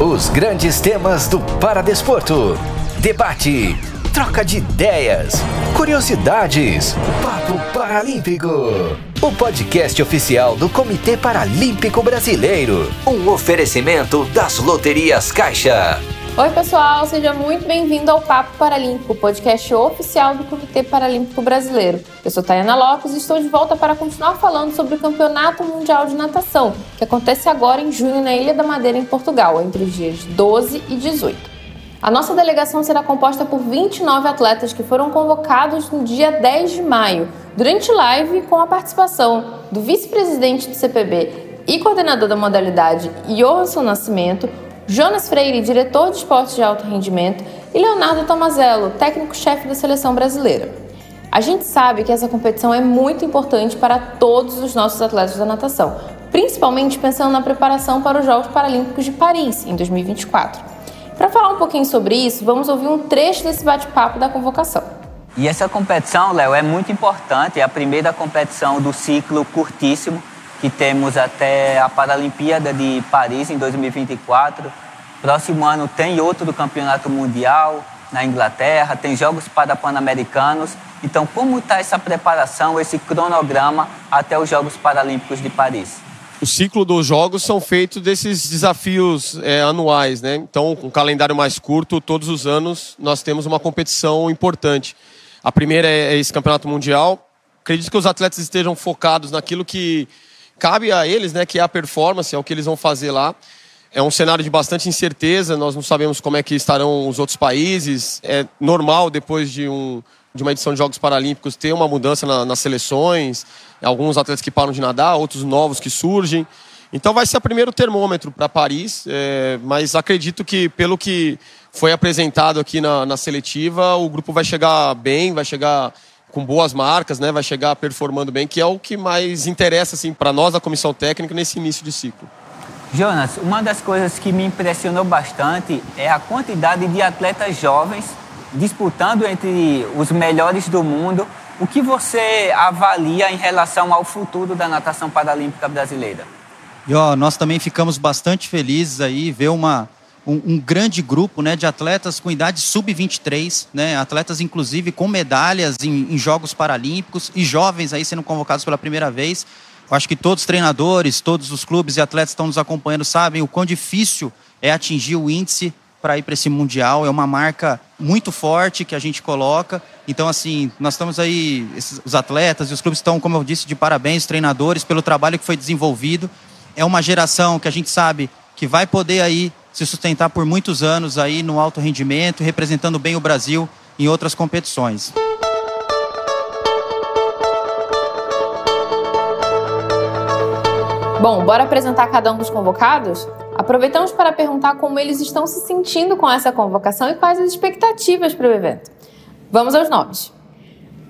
Os grandes temas do Paradesporto. Debate, troca de ideias, curiosidades. Papo Paralímpico. O podcast oficial do Comitê Paralímpico Brasileiro. Um oferecimento das loterias Caixa. Oi, pessoal, seja muito bem-vindo ao Papo Paralímpico, podcast oficial do Comitê Paralímpico Brasileiro. Eu sou Tayana Lopes e estou de volta para continuar falando sobre o Campeonato Mundial de Natação, que acontece agora em junho na Ilha da Madeira, em Portugal, entre os dias 12 e 18. A nossa delegação será composta por 29 atletas que foram convocados no dia 10 de maio, durante live com a participação do vice-presidente do CPB e coordenador da modalidade, Johansson Nascimento, Jonas Freire, diretor de esportes de alto rendimento, e Leonardo Tomazello, técnico-chefe da seleção brasileira. A gente sabe que essa competição é muito importante para todos os nossos atletas da natação, principalmente pensando na preparação para os Jogos Paralímpicos de Paris, em 2024. Para falar um pouquinho sobre isso, vamos ouvir um trecho desse bate-papo da convocação. E essa competição, Léo, é muito importante. É a primeira competição do ciclo curtíssimo que temos até a Paralimpíada de Paris em 2024. Próximo ano tem outro Campeonato Mundial na Inglaterra, tem Jogos Pan-Americanos. Então, como está essa preparação, esse cronograma até os Jogos Paralímpicos de Paris? O ciclo dos jogos são feitos desses desafios é, anuais, né? Então, com um calendário mais curto, todos os anos nós temos uma competição importante. A primeira é esse campeonato mundial. Acredito que os atletas estejam focados naquilo que cabe a eles, né, que é a performance, é o que eles vão fazer lá. É um cenário de bastante incerteza, nós não sabemos como é que estarão os outros países. É normal, depois de, um, de uma edição de Jogos Paralímpicos, ter uma mudança na, nas seleções. Alguns atletas que param de nadar, outros novos que surgem. Então vai ser o primeiro termômetro para Paris, é, mas acredito que, pelo que foi apresentado aqui na, na seletiva, o grupo vai chegar bem, vai chegar com boas marcas, né, vai chegar performando bem, que é o que mais interessa assim para nós da comissão técnica nesse início de ciclo. Jonas, uma das coisas que me impressionou bastante é a quantidade de atletas jovens disputando entre os melhores do mundo. O que você avalia em relação ao futuro da natação paralímpica brasileira? E ó, nós também ficamos bastante felizes aí ver uma um, um, grande grupo né, de atletas com idade sub-23, né, atletas inclusive com medalhas em, em, Jogos Paralímpicos e jovens aí sendo convocados pela primeira vez. Eu acho que todos os treinadores, todos os clubes e atletas que estão nos acompanhando sabem o quão difícil é atingir o índice para ir para esse Mundial. É uma marca muito forte que a gente coloca. Então, assim, nós estamos aí, esses, os atletas e os clubes estão, como eu disse, de parabéns, os treinadores, pelo trabalho que foi desenvolvido. É uma geração que a gente sabe que vai poder aí se sustentar por muitos anos aí no alto rendimento, representando bem o Brasil em outras competições. Bom, bora apresentar cada um dos convocados? Aproveitamos para perguntar como eles estão se sentindo com essa convocação e quais as expectativas para o evento. Vamos aos nomes.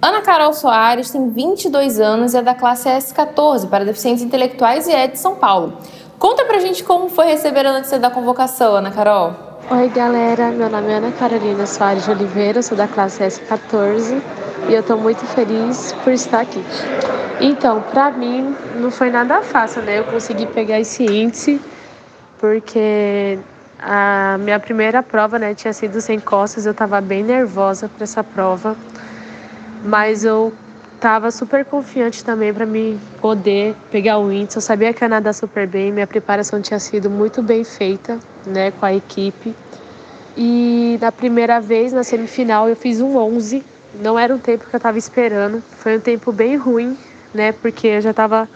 Ana Carol Soares tem 22 anos e é da classe S14 para deficientes intelectuais e é de São Paulo. Conta pra gente como foi receber a notícia da convocação, Ana Carol. Oi, galera. Meu nome é Ana Carolina Soares de Oliveira, sou da classe S14 e eu tô muito feliz por estar aqui. Então, pra mim, não foi nada fácil, né? Eu consegui pegar esse índice porque a minha primeira prova, né, tinha sido sem costas, eu tava bem nervosa para essa prova, mas eu Tava super confiante também para me poder pegar o índice. Eu sabia que ia nadar super bem, minha preparação tinha sido muito bem feita, né, com a equipe. E na primeira vez, na semifinal, eu fiz um 11. Não era um tempo que eu estava esperando. Foi um tempo bem ruim, né, porque eu já estava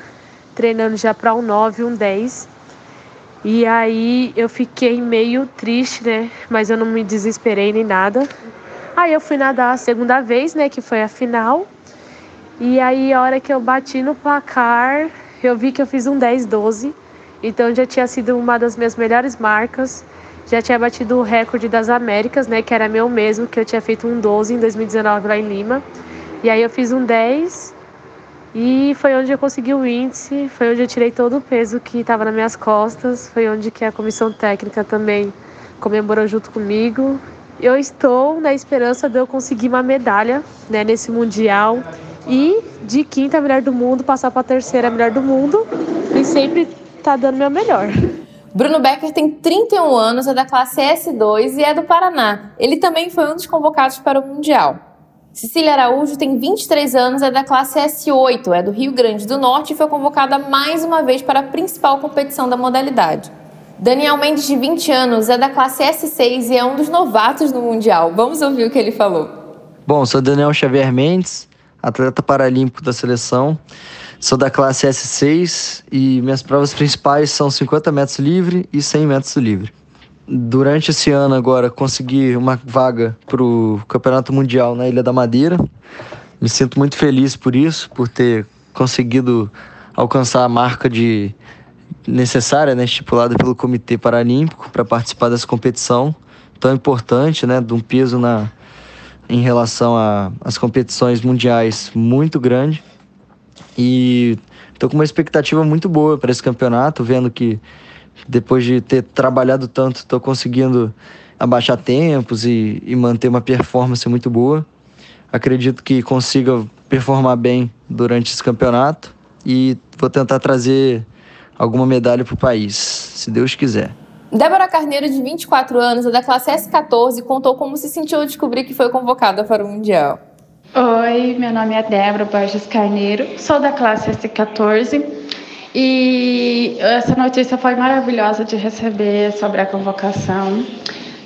treinando já para um 9, um 10. E aí eu fiquei meio triste, né, mas eu não me desesperei nem nada. Aí eu fui nadar a segunda vez, né, que foi a final. E aí, a hora que eu bati no placar, eu vi que eu fiz um 10-12. Então, já tinha sido uma das minhas melhores marcas. Já tinha batido o recorde das Américas, né? Que era meu mesmo, que eu tinha feito um 12 em 2019 lá em Lima. E aí, eu fiz um 10. E foi onde eu consegui o índice, foi onde eu tirei todo o peso que estava nas minhas costas, foi onde que a comissão técnica também comemorou junto comigo. Eu estou na esperança de eu conseguir uma medalha né, nesse Mundial e de quinta melhor do mundo passar para terceira melhor do mundo e sempre tá dando meu melhor. Bruno Becker tem 31 anos, é da classe S2 e é do Paraná. Ele também foi um dos convocados para o Mundial. Cecília Araújo tem 23 anos, é da classe S8, é do Rio Grande do Norte e foi convocada mais uma vez para a principal competição da modalidade. Daniel Mendes, de 20 anos, é da classe S6 e é um dos novatos no Mundial. Vamos ouvir o que ele falou. Bom, sou Daniel Xavier Mendes, atleta paralímpico da seleção. Sou da classe S6 e minhas provas principais são 50 metros livre e 100 metros livre. Durante esse ano agora consegui uma vaga para o Campeonato Mundial na Ilha da Madeira. Me sinto muito feliz por isso, por ter conseguido alcançar a marca de necessária, né, estipulada pelo Comitê Paralímpico para participar dessa competição tão importante, né, de um peso na em relação às competições mundiais muito grande. E estou com uma expectativa muito boa para esse campeonato, vendo que depois de ter trabalhado tanto, estou conseguindo abaixar tempos e, e manter uma performance muito boa. Acredito que consiga performar bem durante esse campeonato e vou tentar trazer alguma medalha para o país, se Deus quiser. Débora Carneiro, de 24 anos, é da classe S14, contou como se sentiu ao descobrir que foi convocada para o Mundial. Oi, meu nome é Débora Borges Carneiro, sou da classe S14 e essa notícia foi maravilhosa de receber sobre a convocação.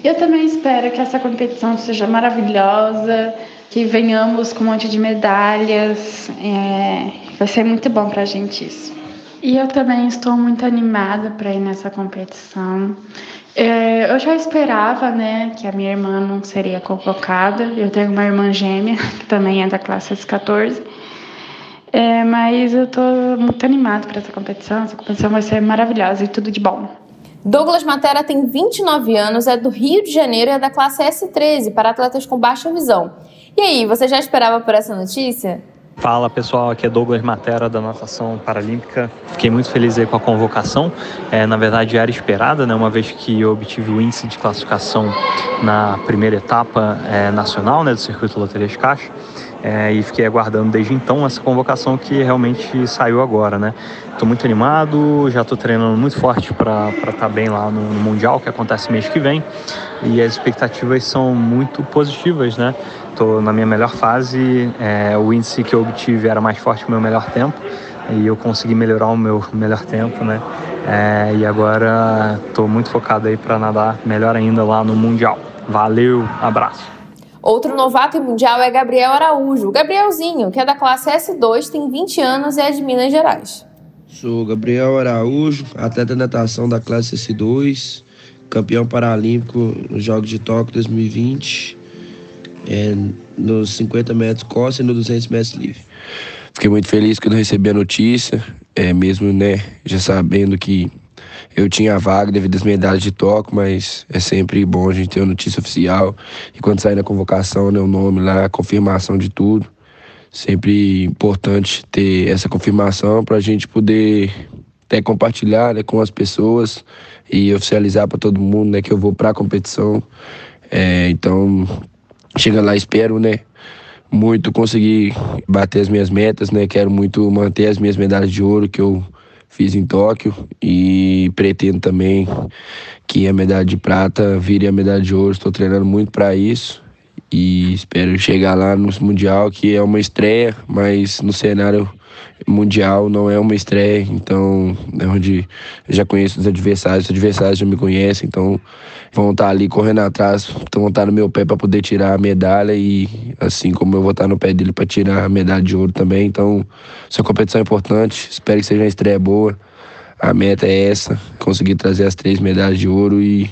Eu também espero que essa competição seja maravilhosa, que venhamos com um monte de medalhas. É, vai ser muito bom para a gente isso. E eu também estou muito animada para ir nessa competição. É, eu já esperava, né, que a minha irmã não seria convocada. Eu tenho uma irmã gêmea que também é da classe S14. É, mas eu estou muito animada para essa competição. Essa competição vai ser maravilhosa e tudo de bom. Douglas Matera tem 29 anos, é do Rio de Janeiro e é da classe S13 para atletas com baixa visão. E aí, você já esperava por essa notícia? Fala pessoal, aqui é Douglas Matera da Natação Paralímpica. Fiquei muito feliz aí com a convocação. É, na verdade era esperada, né, uma vez que eu obtive o índice de classificação na primeira etapa é, nacional né, do Circuito Loterias Caixa. É, e fiquei aguardando desde então essa convocação que realmente saiu agora, né? Estou muito animado, já estou treinando muito forte para estar tá bem lá no, no, Mundial, que acontece mês que vem, e as expectativas são muito positivas, né? Estou na minha melhor fase, é, o índice que eu obtive era mais forte que o meu melhor tempo, e eu consegui melhorar o meu melhor tempo, né? É, e agora estou muito focado aí para nadar melhor ainda lá no Mundial. Valeu, abraço! Outro novato mundial é Gabriel Araújo. Gabrielzinho, que é da classe S2, tem 20 anos e é de Minas Gerais. Sou Gabriel Araújo, atleta de natação da classe S2, campeão paralímpico nos Jogos de Tóquio 2020, é, nos 50 metros costa e nos 200 metros livre. Fiquei muito feliz quando recebi a notícia, é, mesmo né, já sabendo que eu tinha vaga devido às medalhas de toque, mas é sempre bom a gente ter a notícia oficial. E quando sair na convocação, né, o nome lá, a confirmação de tudo. Sempre importante ter essa confirmação para a gente poder até compartilhar né, com as pessoas e oficializar para todo mundo né, que eu vou para a competição. É, então, chega lá, espero, né? Muito conseguir bater as minhas metas, né? Quero muito manter as minhas medalhas de ouro que eu fiz em Tóquio e pretendo também que a medalha de prata vire a medalha de ouro. Estou treinando muito para isso e espero chegar lá no Mundial, que é uma estreia, mas no cenário mundial não é uma estreia, então é onde eu já conheço os adversários, os adversários já me conhecem, então vão estar ali correndo atrás, vão estar no meu pé para poder tirar a medalha e assim como eu vou estar no pé dele para tirar a medalha de ouro também, então essa competição é importante, espero que seja uma estreia boa. A meta é essa, conseguir trazer as três medalhas de ouro e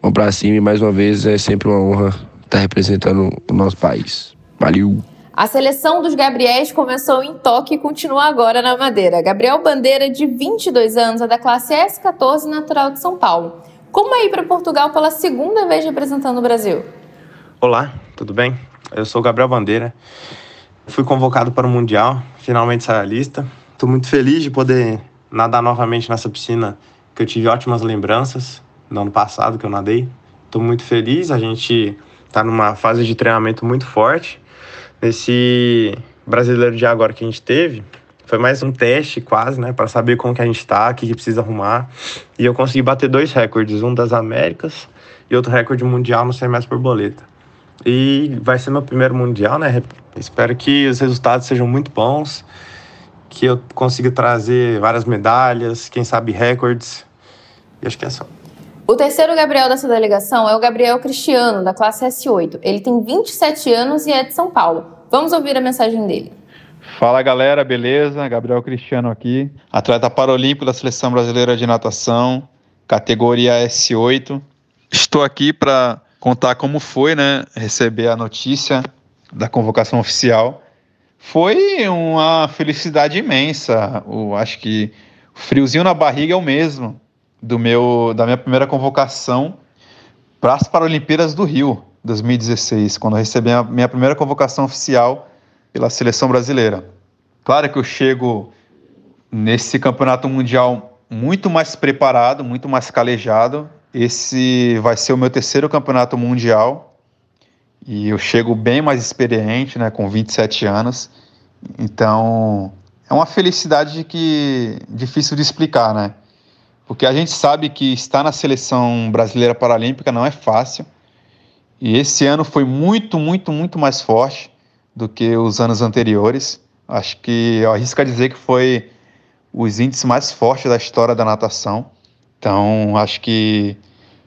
vamos para cima e mais uma vez é sempre uma honra estar representando o nosso país. Valeu! A seleção dos Gabriéis começou em Tóquio e continua agora na Madeira. Gabriel Bandeira, de 22 anos, é da classe S14 natural de São Paulo. Como é ir para Portugal pela segunda vez representando o Brasil? Olá, tudo bem? Eu sou Gabriel Bandeira. Fui convocado para o Mundial, finalmente saí a lista. Estou muito feliz de poder nadar novamente nessa piscina que eu tive ótimas lembranças no ano passado que eu nadei. Estou muito feliz, a gente está numa fase de treinamento muito forte esse brasileiro de agora que a gente teve, Foi mais um teste quase, né, para saber como que a gente está, o que, que precisa arrumar. E eu consegui bater dois recordes, um das Américas e outro recorde mundial no 100 metros por boleta. E vai ser meu primeiro mundial, né? Espero que os resultados sejam muito bons, que eu consiga trazer várias medalhas, quem sabe recordes. E acho que é só. O terceiro Gabriel dessa delegação é o Gabriel Cristiano, da classe S8. Ele tem 27 anos e é de São Paulo. Vamos ouvir a mensagem dele. Fala galera, beleza? Gabriel Cristiano aqui, atleta paralímpico da Seleção Brasileira de Natação, categoria S8. Estou aqui para contar como foi, né, receber a notícia da convocação oficial. Foi uma felicidade imensa. Eu acho que o friozinho na barriga é o mesmo do meu da minha primeira convocação para as Paralimpíadas do Rio 2016, quando recebi a minha primeira convocação oficial pela seleção brasileira. Claro que eu chego nesse campeonato mundial muito mais preparado, muito mais calejado. Esse vai ser o meu terceiro campeonato mundial e eu chego bem mais experiente, né, com 27 anos. Então, é uma felicidade que difícil de explicar, né? Porque a gente sabe que estar na seleção brasileira paralímpica não é fácil. E esse ano foi muito, muito, muito mais forte do que os anos anteriores. Acho que eu arrisco a dizer que foi os índices mais fortes da história da natação. Então, acho que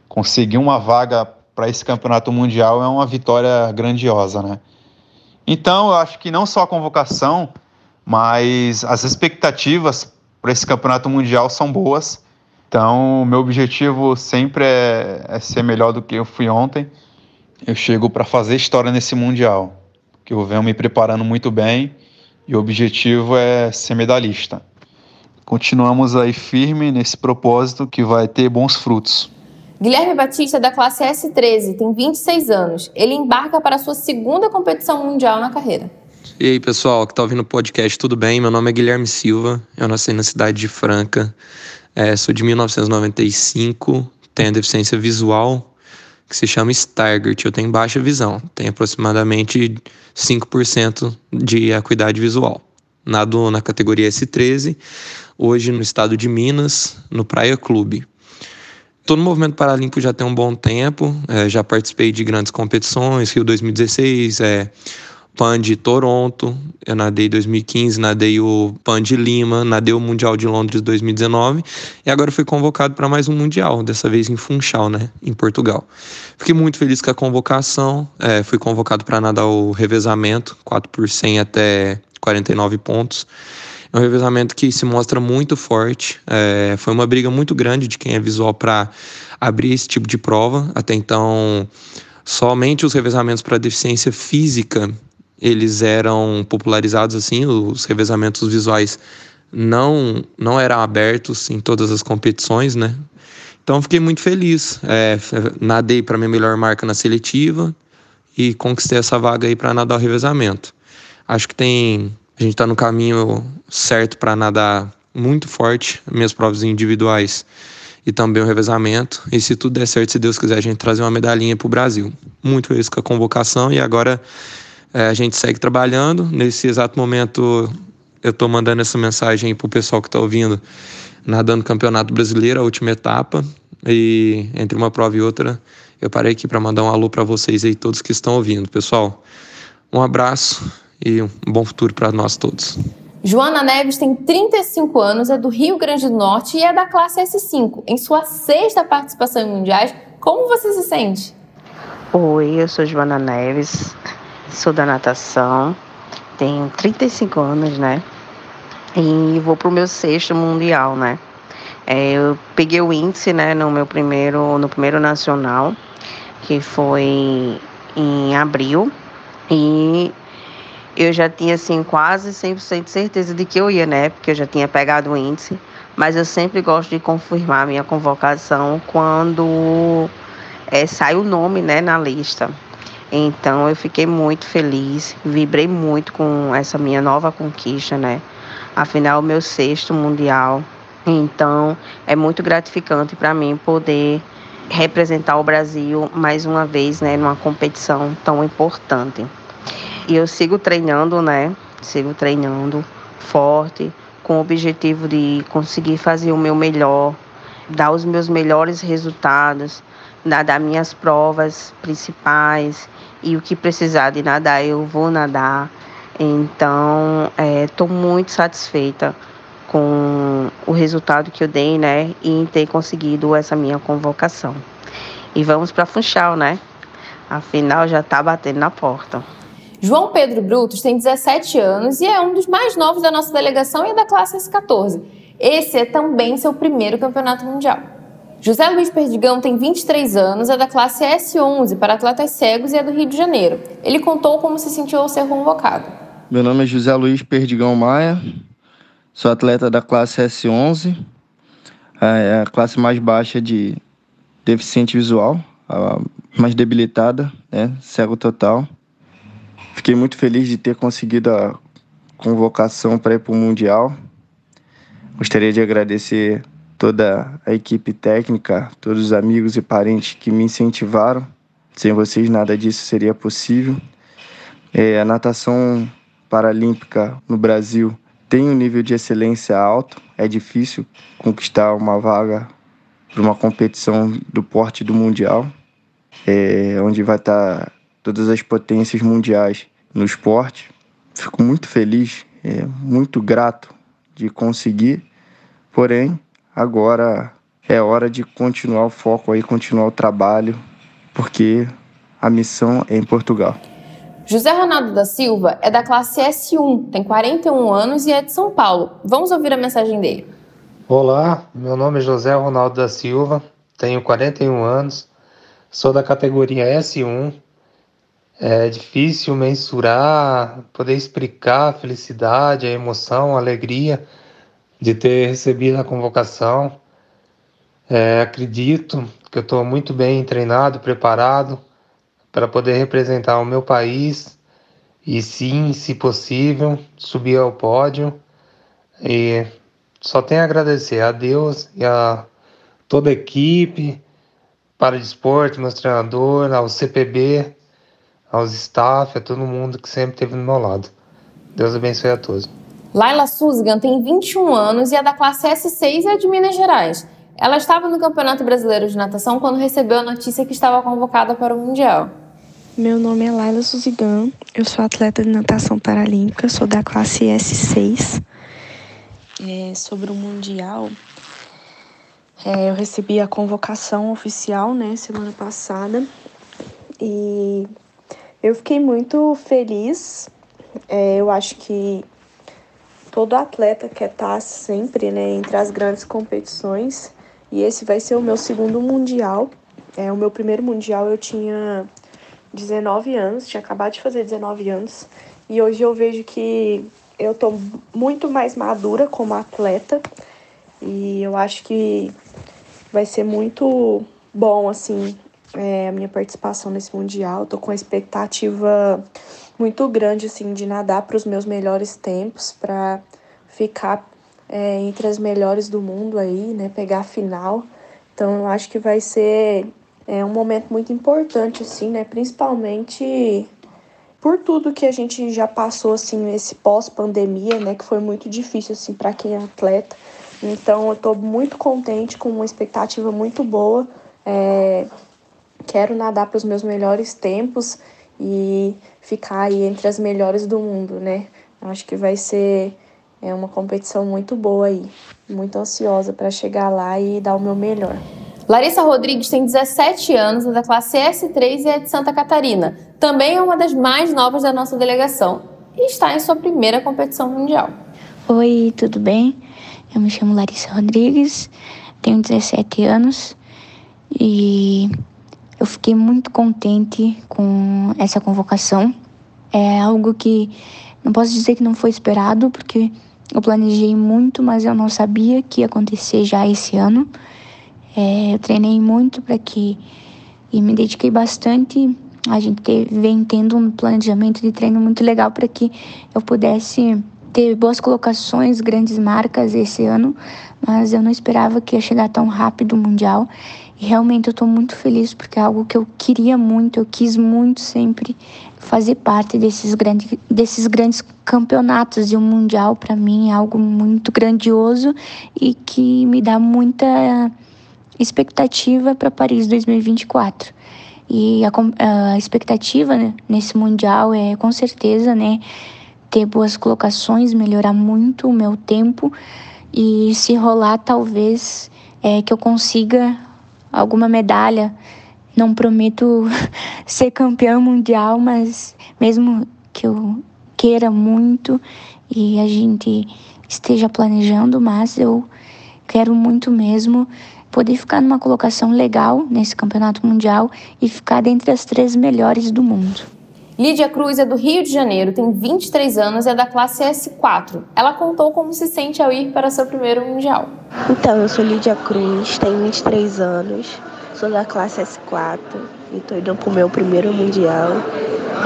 conseguir uma vaga para esse campeonato mundial é uma vitória grandiosa, né? Então, eu acho que não só a convocação, mas as expectativas para esse campeonato mundial são boas. Então, meu objetivo sempre é, é ser melhor do que eu fui ontem. Eu chego para fazer história nesse mundial que eu venho me preparando muito bem e o objetivo é ser medalhista. Continuamos aí firme nesse propósito que vai ter bons frutos. Guilherme Batista, da classe S13, tem 26 anos. Ele embarca para a sua segunda competição mundial na carreira. E aí, pessoal que está ouvindo o podcast, tudo bem? Meu nome é Guilherme Silva, eu nasci na cidade de Franca, é, sou de 1995, tenho deficiência visual que se chama Stargart. Eu tenho baixa visão, tenho aproximadamente 5% de acuidade visual. Nado na categoria S13, hoje no estado de Minas, no Praia Clube. Estou no movimento paralímpico já tem um bom tempo, é, já participei de grandes competições, Rio 2016, é, PAN de Toronto, eu nadei 2015, nadei o PAN de Lima, nadei o Mundial de Londres 2019 e agora fui convocado para mais um Mundial, dessa vez em Funchal, né, em Portugal. Fiquei muito feliz com a convocação, é, fui convocado para nadar o revezamento, 4 por 100 até 49 pontos. É um revezamento que se mostra muito forte. É, foi uma briga muito grande de quem é visual para abrir esse tipo de prova. Até então, somente os revezamentos para deficiência física eles eram popularizados assim, os revezamentos visuais não não eram abertos em todas as competições, né? Então fiquei muito feliz. É, nadei para minha melhor marca na seletiva e conquistei essa vaga aí para nadar o revezamento. Acho que tem a gente está no caminho certo para nadar muito forte minhas provas individuais e também o revezamento. E se tudo der certo, se Deus quiser, a gente trazer uma medalhinha para o Brasil. Muito feliz com a convocação e agora é, a gente segue trabalhando. Nesse exato momento, eu estou mandando essa mensagem para o pessoal que está ouvindo, nadando Campeonato Brasileiro, a última etapa. E entre uma prova e outra, eu parei aqui para mandar um alô para vocês aí, todos que estão ouvindo. Pessoal, um abraço e um bom futuro para nós todos. Joana Neves tem 35 anos, é do Rio Grande do Norte e é da classe S5. Em sua sexta participação em mundiais, como você se sente? Oi, eu sou Joana Neves, sou da natação, tenho 35 anos, né? E vou pro meu sexto mundial, né? É, eu peguei o índice, né, no meu primeiro, no primeiro nacional, que foi em abril, e eu já tinha, assim, quase 100% de certeza de que eu ia, né? Porque eu já tinha pegado o índice, mas eu sempre gosto de confirmar minha convocação quando é, sai o nome, né, na lista. Então eu fiquei muito feliz, vibrei muito com essa minha nova conquista, né? Afinal, meu sexto mundial. Então é muito gratificante para mim poder representar o Brasil mais uma vez, né, numa competição tão importante. E eu sigo treinando, né? Sigo treinando forte, com o objetivo de conseguir fazer o meu melhor, dar os meus melhores resultados, nadar minhas provas principais e o que precisar de nadar eu vou nadar. Então, estou é, muito satisfeita com o resultado que eu dei, né, e em ter conseguido essa minha convocação. E vamos para Funchal, né? Afinal, já está batendo na porta. João Pedro Brutos tem 17 anos e é um dos mais novos da nossa delegação e da classe S14. Esse é também seu primeiro campeonato mundial. José Luiz Perdigão tem 23 anos, é da classe S11 para atletas cegos e é do Rio de Janeiro. Ele contou como se sentiu ao ser convocado. Meu nome é José Luiz Perdigão Maia, sou atleta da classe S11, é a classe mais baixa de deficiente visual, a mais debilitada, né, cego total. Fiquei muito feliz de ter conseguido a convocação para ir para o Mundial. Gostaria de agradecer toda a equipe técnica, todos os amigos e parentes que me incentivaram. Sem vocês, nada disso seria possível. É, a natação paralímpica no Brasil tem um nível de excelência alto. É difícil conquistar uma vaga para uma competição do porte do Mundial, é, onde vai estar tá todas as potências mundiais no esporte. Fico muito feliz, é, muito grato de conseguir, porém, agora é hora de continuar o foco aí, continuar o trabalho, porque a missão é em Portugal. José Ronaldo da Silva é da classe S1, tem 41 anos e é de São Paulo. Vamos ouvir a mensagem dele. Olá, meu nome é José Ronaldo da Silva, tenho 41 anos, sou da categoria S1. É difícil mensurar, poder explicar a felicidade, a emoção, a alegria de ter recebido a convocação. É, acredito que eu estou muito bem treinado, preparado para poder representar o meu país e sim, se possível, subir ao pódio. E só tenho a agradecer a Deus e a toda a equipe, para desporto, meus treinadores, ao CPB, aos staff, a todo mundo que sempre esteve do meu lado. Deus abençoe a todos. Laila Suzigan tem 21 anos e é da classe S6 e é de Minas Gerais. Ela estava no Campeonato Brasileiro de Natação quando recebeu a notícia que estava convocada para o Mundial. Meu nome é Laila Suzigan, eu sou atleta de natação paralímpica, sou da classe S6. É, sobre o Mundial, é, eu recebi a convocação oficial, né, semana passada, e eu fiquei muito feliz. É, eu acho que todo atleta quer estar sempre, né, entre as grandes competições, e esse vai ser o meu segundo Mundial. É, o meu primeiro Mundial eu tinha 19 anos, tinha acabado de fazer 19 anos, e hoje eu vejo que eu tô muito mais madura como atleta e eu acho que vai ser muito bom, assim, é, a minha participação nesse Mundial. tô com uma expectativa muito grande, assim, de nadar para os meus melhores tempos, para ficar é, entre as melhores do mundo aí, né, pegar a final. Então, eu acho que vai ser é, um momento muito importante, assim, né, principalmente por tudo que a gente já passou assim nesse pós-pandemia, né, que foi muito difícil assim para quem é atleta. Então eu estou muito contente com uma expectativa muito boa. É, quero nadar para os meus melhores tempos e ficar aí entre as melhores do mundo, né? Acho que vai ser é uma competição muito boa aí. Muito ansiosa para chegar lá e dar o meu melhor. Larissa Rodrigues tem 17 anos, é da classe S3 e é de Santa Catarina. Também é uma das mais novas da nossa delegação e está em sua primeira competição mundial. Oi, tudo bem? Eu me chamo Larissa Rodrigues, tenho 17 anos e eu fiquei muito contente com essa convocação. É algo que não posso dizer que não foi esperado, porque eu planejei muito, mas eu não sabia que ia acontecer já esse ano. É, eu treinei muito para que e me dediquei bastante. A gente vem tendo um planejamento de treino muito legal para que eu pudesse ter boas colocações, grandes marcas esse ano, mas eu não esperava que ia chegar tão rápido o Mundial. E realmente eu estou muito feliz porque é algo que eu queria muito, eu quis muito sempre fazer parte desses grandes, desses grandes campeonatos. E o Mundial, para mim, é algo muito grandioso e que me dá muita expectativa para Paris 2024. E a, a expectativa né, nesse Mundial é, com certeza, né, ter boas colocações, melhorar muito o meu tempo e se rolar, talvez é, que eu consiga alguma medalha. Não prometo ser campeã mundial, mas mesmo que eu queira muito e a gente esteja planejando, mas eu quero muito mesmo poder ficar numa colocação legal nesse campeonato mundial e ficar dentre as três melhores do mundo. Lídia Cruz é do Rio de Janeiro, tem 23 anos e é da classe S4. Ela contou como se sente ao ir para seu primeiro Mundial. Então, eu sou Lídia Cruz, tenho 23 anos, sou da classe S4 e estou indo para o meu primeiro Mundial.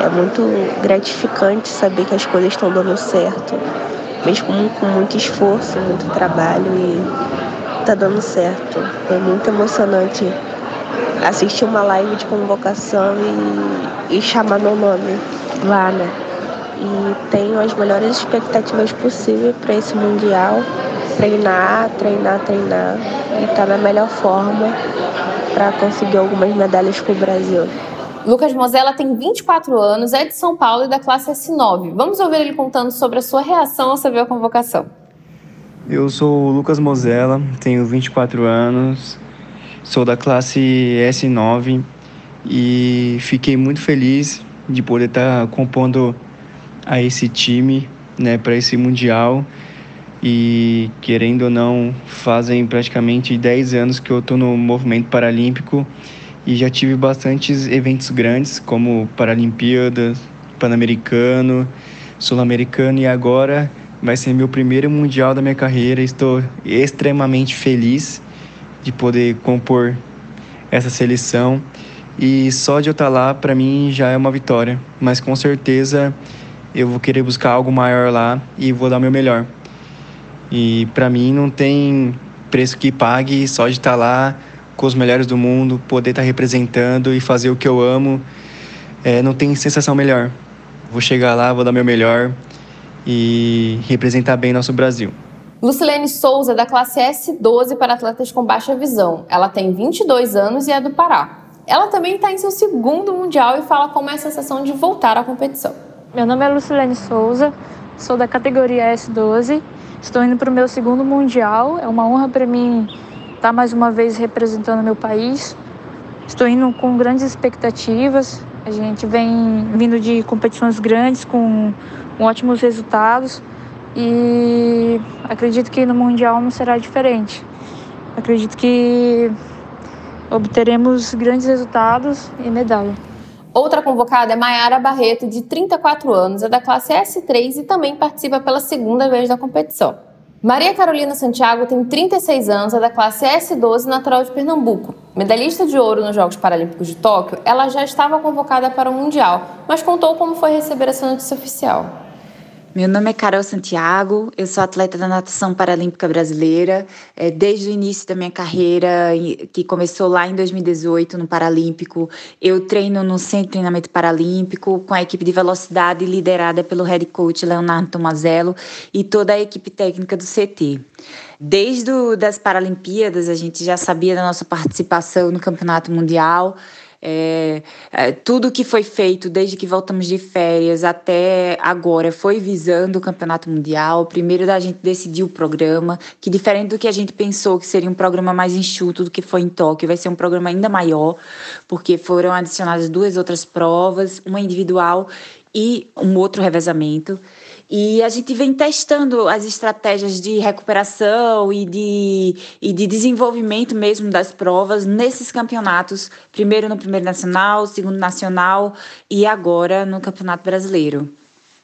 É muito gratificante saber que as coisas estão dando certo, mesmo com muito esforço, muito trabalho e está dando certo. É muito emocionante assistir uma live de convocação e, e chamar meu nome lá, né? E tenho as melhores expectativas possíveis para esse Mundial. Treinar, treinar, treinar e estar tá na melhor forma para conseguir algumas medalhas para o Brasil. Lucas Mozella tem 24 anos, é de São Paulo e da classe S9. Vamos ouvir ele contando sobre a sua reação ao saber a convocação. Eu sou o Lucas Mozella, tenho 24 anos, Sou da classe S9 e fiquei muito feliz de poder estar compondo a esse time, né, para esse mundial. E querendo ou não, fazem praticamente 10 anos que eu estou no movimento paralímpico e já tive bastantes eventos grandes, como Paralimpíadas, Pan-Americano, Sul-Americano e agora vai ser meu primeiro mundial da minha carreira. Estou extremamente feliz de poder compor essa seleção. E só de eu estar lá, para mim, já é uma vitória. Mas com certeza eu vou querer buscar algo maior lá e vou dar o meu melhor. E para mim não tem preço que pague só de estar lá com os melhores do mundo, poder estar representando e fazer o que eu amo. É, não tem sensação melhor. Vou chegar lá, vou dar meu melhor e representar bem nosso Brasil. Lucilene Souza, da classe S12 para atletas com baixa visão. Ela tem 22 anos e é do Pará. Ela também está em seu segundo Mundial e fala como é a sensação de voltar à competição. Meu nome é Lucilene Souza, sou da categoria S12, estou indo para o meu segundo Mundial. É uma honra para mim estar mais uma vez representando meu país. Estou indo com grandes expectativas. A gente vem vindo de competições grandes com ótimos resultados e acredito que no Mundial não será diferente. Acredito que obteremos grandes resultados e medalha. Outra convocada é Mayara Barreto, de 34 anos, é da classe S3 e também participa pela segunda vez da competição. Maria Carolina Santiago tem 36 anos, é da classe S12 natural de Pernambuco. Medalhista de ouro nos Jogos Paralímpicos de Tóquio, ela já estava convocada para o Mundial, mas contou como foi receber essa notícia oficial. Meu nome é Carol Santiago, eu sou atleta da natação paralímpica brasileira. É, desde o início da minha carreira, que começou lá em 2018 no Paralímpico, eu treino no Centro de Treinamento Paralímpico com a equipe de velocidade liderada pelo head coach Leonardo Tomazello e toda a equipe técnica do CT. Desde as Paralimpíadas, a gente já sabia da nossa participação no Campeonato Mundial. É, é, tudo que foi feito desde que voltamos de férias até agora foi visando o Campeonato Mundial. Primeiro da gente decidir o programa, que diferente do que a gente pensou que seria um programa mais enxuto do que foi em Tóquio, vai ser um programa ainda maior, porque foram adicionadas duas outras provas, uma individual e um outro revezamento. E a gente vem testando as estratégias de recuperação e de, e de desenvolvimento mesmo das provas nesses campeonatos, primeiro no primeiro nacional, segundo nacional e agora no Campeonato Brasileiro.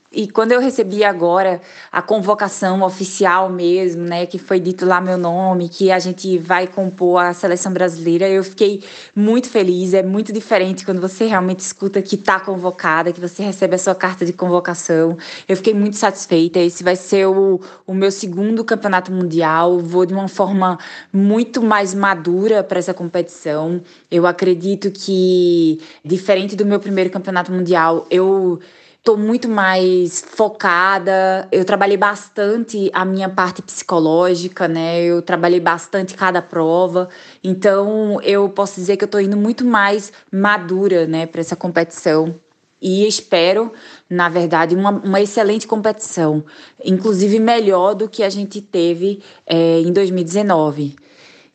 E quando eu recebi agora a convocação oficial mesmo, né, que foi dito lá meu nome, que a gente vai compor a seleção brasileira, eu fiquei muito feliz. É muito diferente quando você realmente escuta que está convocada, que você recebe a sua carta de convocação. Eu fiquei muito satisfeita. Esse vai ser o, o meu segundo campeonato mundial. Vou de uma forma muito mais madura para essa competição. Eu acredito que, diferente do meu primeiro campeonato mundial, eu estou muito mais focada. Eu trabalhei bastante a minha parte psicológica, né? Eu trabalhei bastante cada prova. Então, eu posso dizer que eu estou indo muito mais madura, né, para essa competição. E espero, na verdade, uma, uma excelente competição, inclusive melhor do que a gente teve é, em 2019.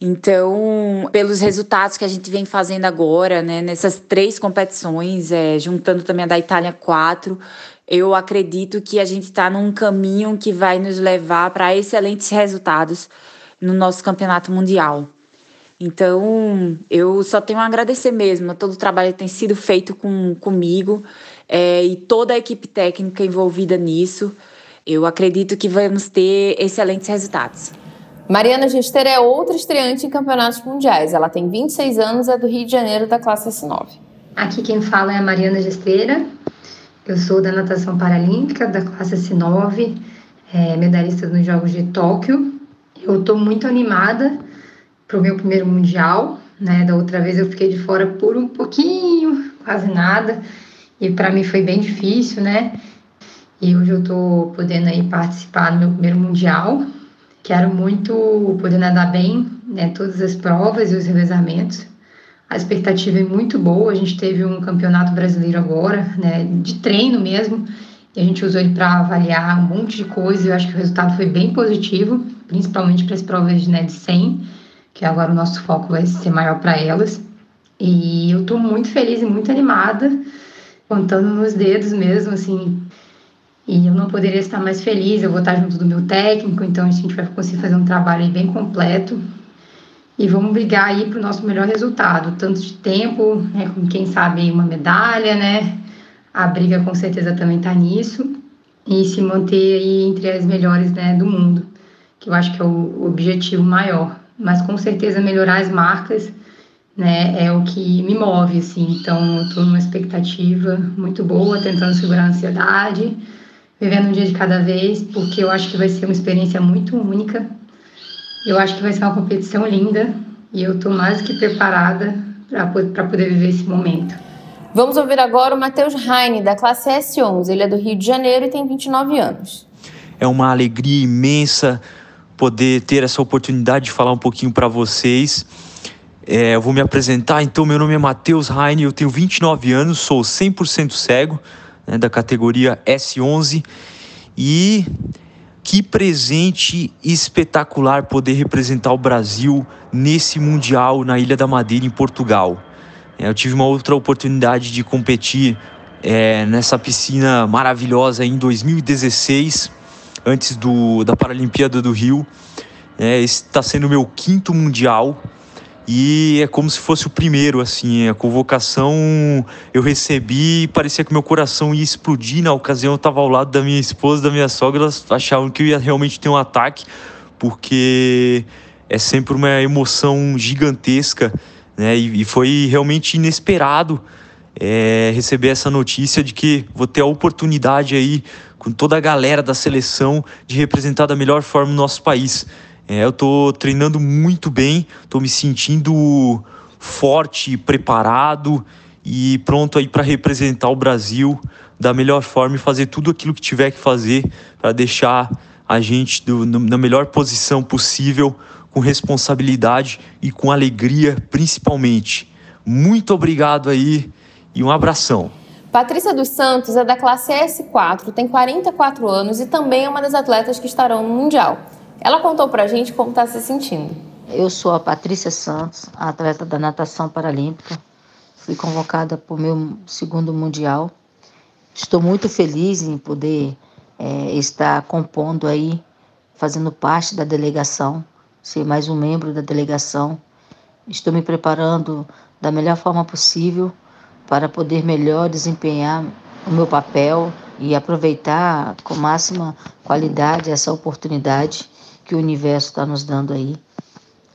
Então, pelos resultados que a gente vem fazendo agora, né, nessas três competições, é, juntando também a da Itália quatro, eu acredito que a gente está num caminho que vai nos levar para excelentes resultados no nosso campeonato mundial. Então, eu só tenho a agradecer mesmo a todo o trabalho que tem sido feito com, comigo é, e toda a equipe técnica envolvida nisso. Eu acredito que vamos ter excelentes resultados. Mariana Gesteira é outra estreante em campeonatos mundiais. Ela tem 26 anos, é do Rio de Janeiro, da classe S9. Aqui quem fala é a Mariana Gesteira. Eu sou da natação paralímpica, da classe S9, é, medalhista nos Jogos de Tóquio. Eu estou muito animada para o meu primeiro mundial. Né? Da outra vez eu fiquei de fora por um pouquinho, quase nada. E para mim foi bem difícil, né? E hoje eu estou podendo aí participar do meu primeiro mundial. Quero muito poder nadar bem, né, todas as provas e os revezamentos. A expectativa é muito boa. A gente teve um campeonato brasileiro agora, né, de treino mesmo, e a gente usou ele para avaliar um monte de coisa. Eu acho que o resultado foi bem positivo, principalmente para as provas né, de 100, que agora o nosso foco vai ser maior para elas. E eu estou muito feliz e muito animada, contando nos dedos mesmo, assim, e eu não poderia estar mais feliz, eu vou estar junto do meu técnico, então a gente vai conseguir fazer um trabalho bem completo. E vamos brigar aí para o nosso melhor resultado, tanto de tempo, né, com quem sabe uma medalha, né? A briga com certeza também está nisso. E se manter aí entre as melhores né, do mundo, que eu acho que é o objetivo maior. Mas com certeza melhorar as marcas né, é o que me move, assim. Então, eu estou numa expectativa muito boa, tentando segurar a ansiedade, vivendo um dia de cada vez, porque eu acho que vai ser uma experiência muito única. Eu acho que vai ser uma competição linda e eu estou mais que preparada para poder viver esse momento. Vamos ouvir agora o Matheus Heine, da classe S11. Ele é do Rio de Janeiro e tem 29 anos. É uma alegria imensa poder ter essa oportunidade de falar um pouquinho para vocês. É, eu vou me apresentar. Então, meu nome é Matheus Heine, eu tenho 29 anos, sou 100% cego né, da categoria S11. E que presente espetacular poder representar o Brasil nesse Mundial na Ilha da Madeira, em Portugal. É, eu tive uma outra oportunidade de competir é, nessa piscina maravilhosa em 2016, antes do, da Paralimpíada do Rio. É, esse está sendo o meu quinto Mundial e é como se fosse o primeiro, assim, a convocação eu recebi e parecia que meu coração ia explodir. Na ocasião eu estava ao lado da minha esposa, da minha sogra, elas achavam que eu ia realmente ter um ataque, porque é sempre uma emoção gigantesca, né? E, foi realmente inesperado é, receber essa notícia de que vou ter a oportunidade aí, com toda a galera da seleção, de representar da melhor forma o nosso país. É, eu estou treinando muito bem, estou me sentindo forte, preparado e pronto aí para representar o Brasil da melhor forma e fazer tudo aquilo que tiver que fazer para deixar a gente do, no, na melhor posição possível, com responsabilidade e com alegria, principalmente. Muito obrigado aí e um abração. Patrícia dos Santos é da classe S4, tem 44 anos e também é uma das atletas que estarão no Mundial. Ela contou pra gente como está se sentindo. Eu sou a Patrícia Santos, atleta da natação paralímpica. Fui convocada para o meu segundo mundial. Estou muito feliz em poder é, estar compondo aí, fazendo parte da delegação, ser mais um membro da delegação. Estou me preparando da melhor forma possível para poder melhor desempenhar o meu papel e aproveitar com máxima qualidade essa oportunidade que o universo está nos dando aí.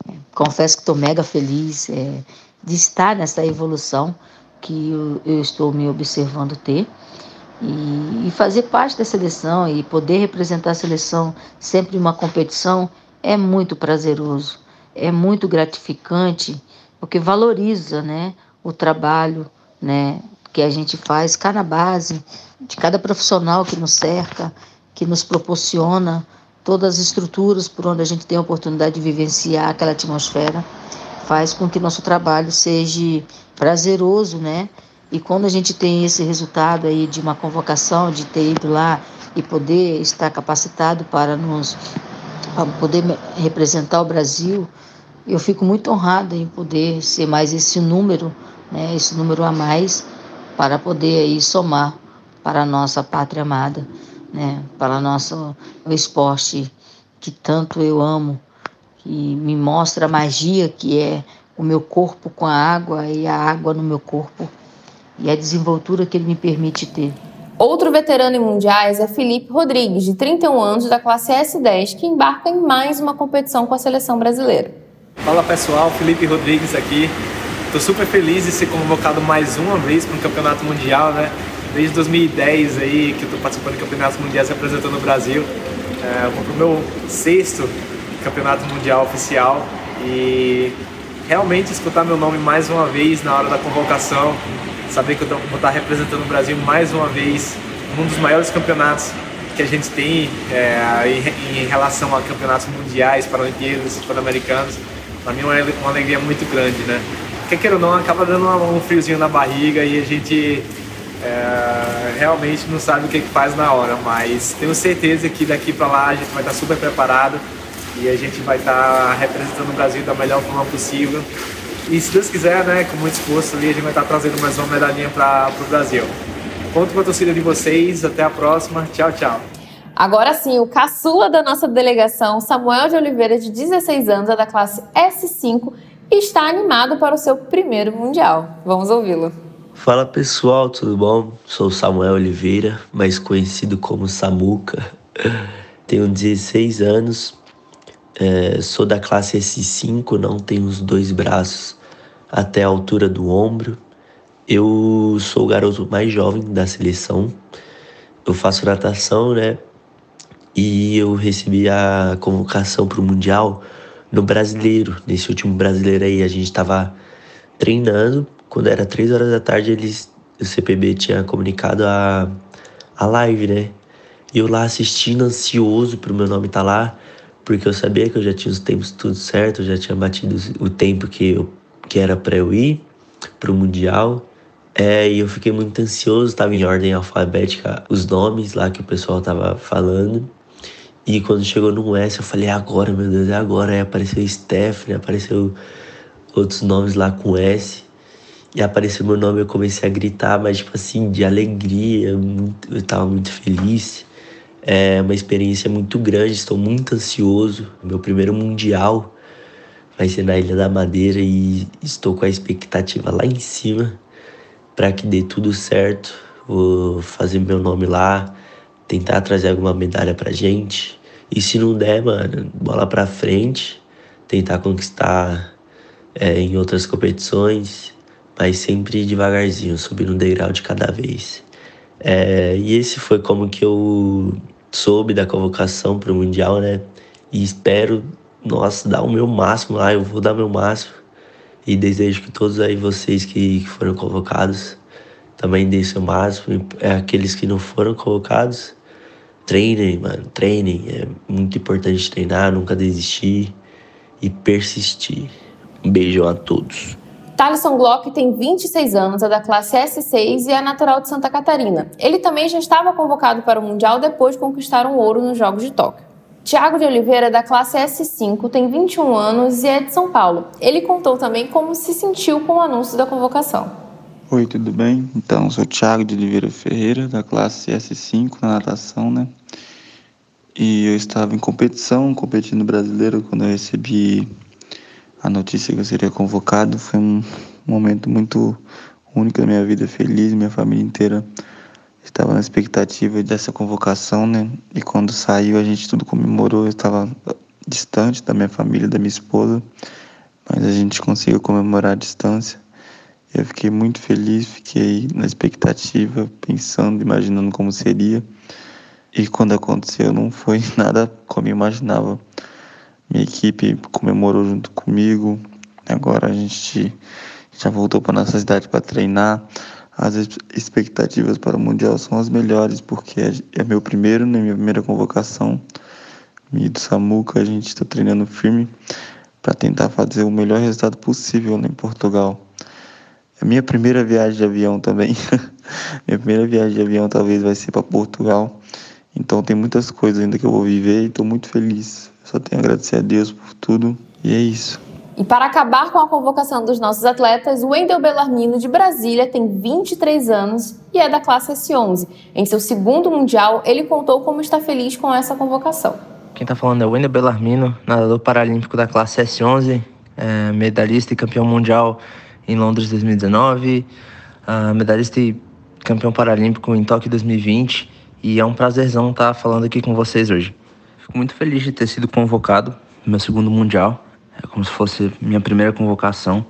É, confesso que estou mega feliz é, de estar nessa evolução que eu, eu estou me observando ter e, e, fazer parte da seleção e poder representar a seleção sempre em uma competição é muito prazeroso, é muito gratificante, porque valoriza né, o trabalho né, que a gente faz, cada base, de cada profissional que nos cerca, que nos proporciona todas as estruturas por onde a gente tem a oportunidade de vivenciar aquela atmosfera, faz com que nosso trabalho seja prazeroso, né? E quando a gente tem esse resultado aí de uma convocação, de ter ido lá e poder estar capacitado para nos para poder representar o Brasil, eu fico muito honrada em poder ser mais esse número, né, esse número a mais para poder aí somar para a nossa pátria amada, né, para nosso o esporte que tanto eu amo, que me mostra a magia que é o meu corpo com a água e a água no meu corpo e a desenvoltura que ele me permite ter. Outro veterano em mundiais é Felipe Rodrigues, de 31 anos, da classe S10, que embarca em mais uma competição com a seleção brasileira. Fala pessoal, Felipe Rodrigues aqui. Estou super feliz de ser convocado mais uma vez para um campeonato mundial, né? Desde 2010 aí que estou participando de campeonatos mundiais representando o Brasil. É, vou para o meu sexto campeonato mundial oficial e realmente escutar meu nome mais uma vez na hora da convocação saber que eu vou estar representando o Brasil mais uma vez num dos maiores campeonatos que a gente tem é, em, em, relação a campeonatos mundiais, paralimpíadas, pan-americanos. Para mim é uma alegria muito grande, né? Quer queira ou não, acaba dando um friozinho na barriga e a gente é, realmente não sabe o que, que faz na hora, mas tenho certeza que daqui para lá a gente vai estar super preparado e a gente vai estar representando o Brasil da melhor forma possível e se Deus quiser, né, com muito esforço ali, a gente vai estar trazendo mais uma medalhinha para o Brasil. Conto com a torcida de vocês, até a próxima. Tchau, tchau. Agora sim, o caçula da nossa delegação, Samuel de Oliveira, de 16 anos, é da classe S5 e está animado para o seu primeiro Mundial. Vamos ouvi-lo. Fala pessoal, tudo bom? Sou Samuel Oliveira, mais conhecido como Samuca. Tenho 16 anos, é, sou da classe S5, não tenho os dois braços até a altura do ombro. Eu sou o garoto mais jovem da seleção. Eu faço natação, né? E eu recebi a convocação para o Mundial no Brasileiro. Nesse último Brasileiro aí, a gente estava treinando. Quando era três horas da tarde, eles, o CPB tinha comunicado a, a live, né? E eu lá assistindo, ansioso para o meu nome estar tá lá, porque eu sabia que eu já tinha os tempos tudo certo, eu já tinha batido o tempo que eu que era para eu ir para o Mundial. É, e eu fiquei muito ansioso, estava em ordem alfabética os nomes lá que o pessoal tava falando. E quando chegou no S, eu falei, é agora, meu Deus, é agora. Aí apareceu Stephanie, apareceu outros nomes lá com S. E apareceu meu nome, eu comecei a gritar, mas tipo assim, de alegria, eu tava muito feliz. É uma experiência muito grande, estou muito ansioso. Meu primeiro mundial vai ser na Ilha da Madeira e estou com a expectativa lá em cima para que dê tudo certo. Vou fazer meu nome lá, tentar trazer alguma medalha pra gente. E se não der, mano, bola pra frente, tentar conquistar é, em outras competições, mas sempre devagarzinho, subindo um degrau de cada vez. É, e esse foi como que eu soube da convocação para o Mundial, né? E espero nossa, dar o meu máximo lá, eu vou dar meu máximo. E desejo que todos aí vocês que, que foram convocados também deem seu máximo. É aqueles que não foram convocados, treinem, mano, treinem. É muito importante treinar, nunca desistir e persistir. Um beijão a todos. Thaleson Glock tem 26 anos, é da classe S6 e é natural de Santa Catarina. Ele também já estava convocado para o Mundial depois de conquistar um ouro nos Jogos de Tóquio. Tiago de Oliveira, da classe S5, tem 21 anos e é de São Paulo. Ele contou também como se sentiu com o anúncio da convocação. Oi, tudo bem? Então, sou Tiago de Oliveira Ferreira, da classe S5 na natação, né? E eu estava em competição, competindo brasileiro, quando eu recebi a notícia que eu seria convocado. Foi um momento muito único da minha vida, feliz, minha família inteira Estava na expectativa dessa convocação, né? E quando saiu, a gente tudo comemorou. Eu estava distante da minha família, da minha esposa, mas a gente conseguiu comemorar à distância. Eu fiquei muito feliz, fiquei na expectativa, pensando, imaginando como seria. E quando aconteceu, não foi nada como eu imaginava. Minha equipe comemorou junto comigo. Agora a gente já voltou para nossa cidade para treinar. As expectativas para o Mundial são as melhores, porque é meu primeiro, né, minha primeira convocação. E do Samuca, a gente está treinando firme para tentar fazer o melhor resultado possível em Portugal. É minha primeira viagem de avião também. minha primeira viagem de avião talvez vai ser para Portugal. Então tem muitas coisas ainda que eu vou viver e estou muito feliz. Só tenho a agradecer a Deus por tudo e é isso. E para acabar com a convocação dos nossos atletas, o Wendel Bellarmino de Brasília tem 23 anos e é da classe S11. Em seu segundo mundial, ele contou como está feliz com essa convocação. Quem está falando é o Wendel Bellarmino, nadador paralímpico da classe S11, é, medalhista e campeão mundial em Londres 2019, uh, medalhista e campeão paralímpico em Tóquio 2020. E é um prazerzão estar falando aqui com vocês hoje. Fico muito feliz de ter sido convocado meu segundo mundial. É como se fosse minha primeira convocação.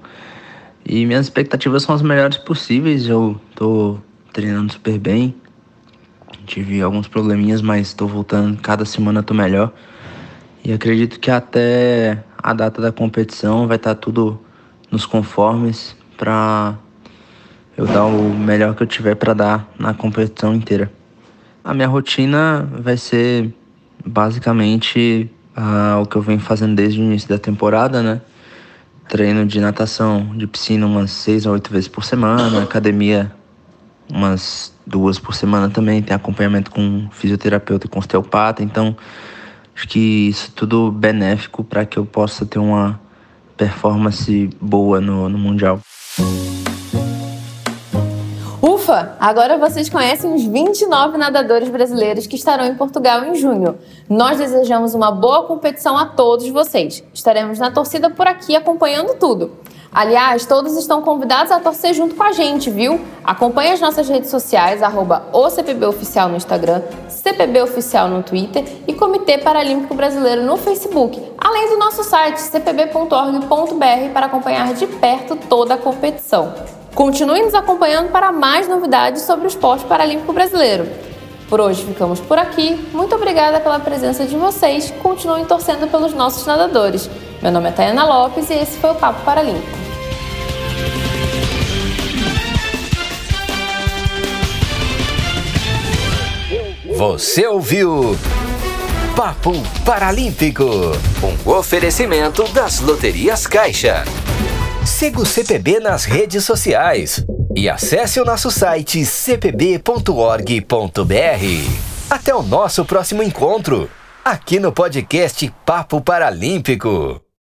E minhas expectativas são as melhores possíveis. Eu tô treinando super bem. Tive alguns probleminhas, mas estou voltando. Cada semana tô melhor. E acredito que até a data da competição vai estar tá tudo nos conformes para eu dar o melhor que eu tiver para dar na competição inteira. A minha rotina vai ser basicamente uh, o que eu venho fazendo desde o início da temporada, né? Treino de natação, de piscina umas seis a oito vezes por semana, academia umas duas por semana também, tem acompanhamento com fisioterapeuta e com osteopata, então acho que isso é tudo benéfico para que eu possa ter uma performance boa no, no Mundial. Ufa! Agora vocês conhecem os 29 nadadores brasileiros que estarão em Portugal em junho. Nós desejamos uma boa competição a todos vocês. Estaremos na torcida por aqui acompanhando tudo. Aliás, todos estão convidados a torcer junto com a gente, viu? Acompanhe as nossas redes sociais, arroba OCPBOficial no Instagram, CPBOficial no Twitter e Comitê Paralímpico Brasileiro no Facebook, além do nosso site cpb.org.br para acompanhar de perto toda a competição. Continue nos acompanhando para mais novidades sobre o esporte paralímpico brasileiro. Por hoje ficamos por aqui. Muito obrigada pela presença de vocês. Continuem torcendo pelos nossos nadadores. Meu nome é Tayana Lopes e esse foi o Papo Paralímpico. Você ouviu Papo Paralímpico, um oferecimento das Loterias Caixa. Siga o CPB nas redes sociais e acesse o nosso site cpb.org.br. Até o nosso próximo encontro, aqui no podcast Papo Paralímpico.